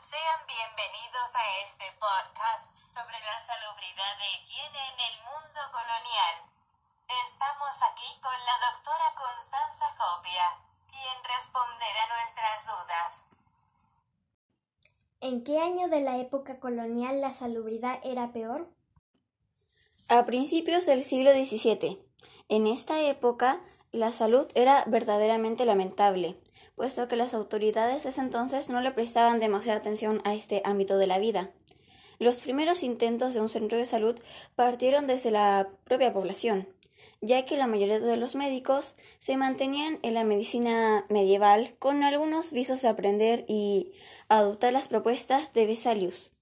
Sean bienvenidos a este podcast sobre la salubridad de higiene en el mundo colonial. Estamos aquí con la doctora Constanza Copia, quien responderá nuestras dudas. ¿En qué año de la época colonial la salubridad era peor? A principios del siglo XVII. En esta época, la salud era verdaderamente lamentable puesto que las autoridades de ese entonces no le prestaban demasiada atención a este ámbito de la vida. Los primeros intentos de un centro de salud partieron desde la propia población, ya que la mayoría de los médicos se mantenían en la medicina medieval con algunos visos de aprender y adoptar las propuestas de Vesalius.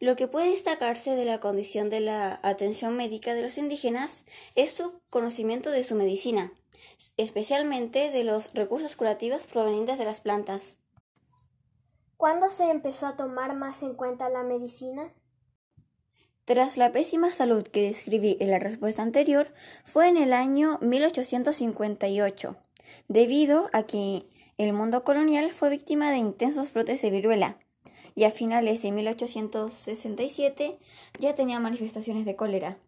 Lo que puede destacarse de la condición de la atención médica de los indígenas es su conocimiento de su medicina, especialmente de los recursos curativos provenientes de las plantas. ¿Cuándo se empezó a tomar más en cuenta la medicina? Tras la pésima salud que describí en la respuesta anterior, fue en el año 1858, debido a que el mundo colonial fue víctima de intensos brotes de viruela, y a finales de 1867 ya tenía manifestaciones de cólera.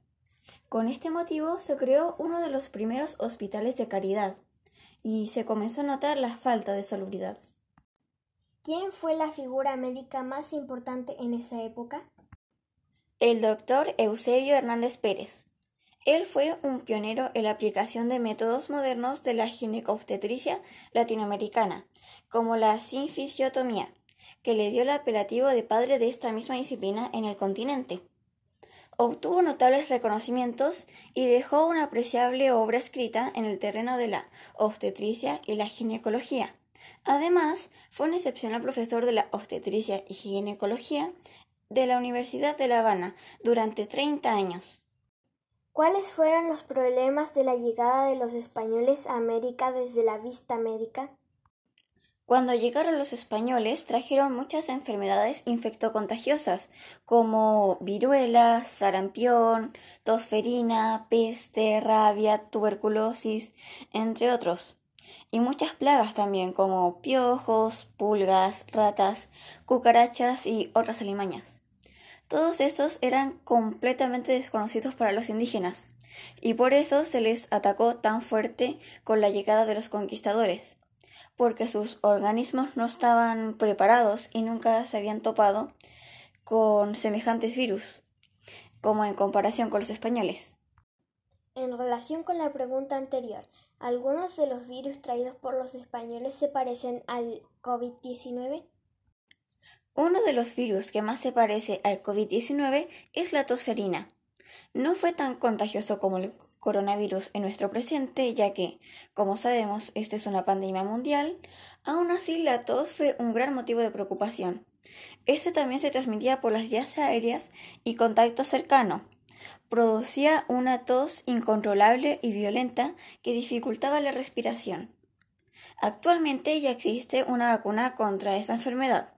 Con este motivo se creó uno de los primeros hospitales de caridad y se comenzó a notar la falta de salubridad. ¿Quién fue la figura médica más importante en esa época? El doctor Eusebio Hernández Pérez. Él fue un pionero en la aplicación de métodos modernos de la ginecobstetricia latinoamericana, como la sinfisiotomía, que le dio el apelativo de padre de esta misma disciplina en el continente. Obtuvo notables reconocimientos y dejó una apreciable obra escrita en el terreno de la obstetricia y la ginecología. Además, fue un excepcional profesor de la obstetricia y ginecología de la Universidad de La Habana durante 30 años. ¿Cuáles fueron los problemas de la llegada de los españoles a América desde la vista médica? Cuando llegaron los españoles trajeron muchas enfermedades infectocontagiosas como viruela, sarampión, tosferina, peste, rabia, tuberculosis, entre otros. Y muchas plagas también como piojos, pulgas, ratas, cucarachas y otras alimañas. Todos estos eran completamente desconocidos para los indígenas, y por eso se les atacó tan fuerte con la llegada de los conquistadores porque sus organismos no estaban preparados y nunca se habían topado con semejantes virus, como en comparación con los españoles. En relación con la pregunta anterior, ¿algunos de los virus traídos por los españoles se parecen al COVID-19? Uno de los virus que más se parece al COVID-19 es la tosferina. No fue tan contagioso como el coronavirus en nuestro presente, ya que, como sabemos, esta es una pandemia mundial, aún así la tos fue un gran motivo de preocupación. Este también se transmitía por las vías aéreas y contacto cercano. Producía una tos incontrolable y violenta que dificultaba la respiración. Actualmente ya existe una vacuna contra esta enfermedad,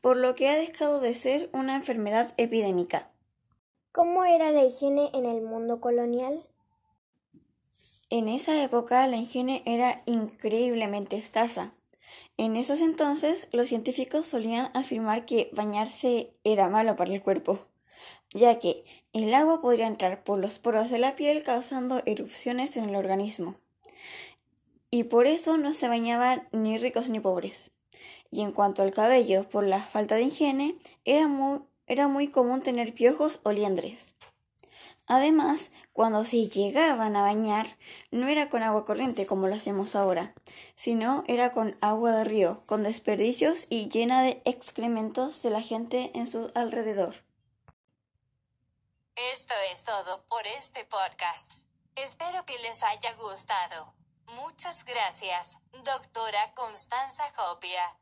por lo que ha dejado de ser una enfermedad epidémica. ¿Cómo era la higiene en el mundo colonial? En esa época la higiene era increíblemente escasa. En esos entonces los científicos solían afirmar que bañarse era malo para el cuerpo, ya que el agua podría entrar por los poros de la piel causando erupciones en el organismo. Y por eso no se bañaban ni ricos ni pobres. Y en cuanto al cabello, por la falta de higiene, era muy, era muy común tener piojos o liendres. Además, cuando se llegaban a bañar, no era con agua corriente como lo hacemos ahora, sino era con agua de río, con desperdicios y llena de excrementos de la gente en su alrededor. Esto es todo por este podcast. Espero que les haya gustado. Muchas gracias, doctora Constanza Jopia.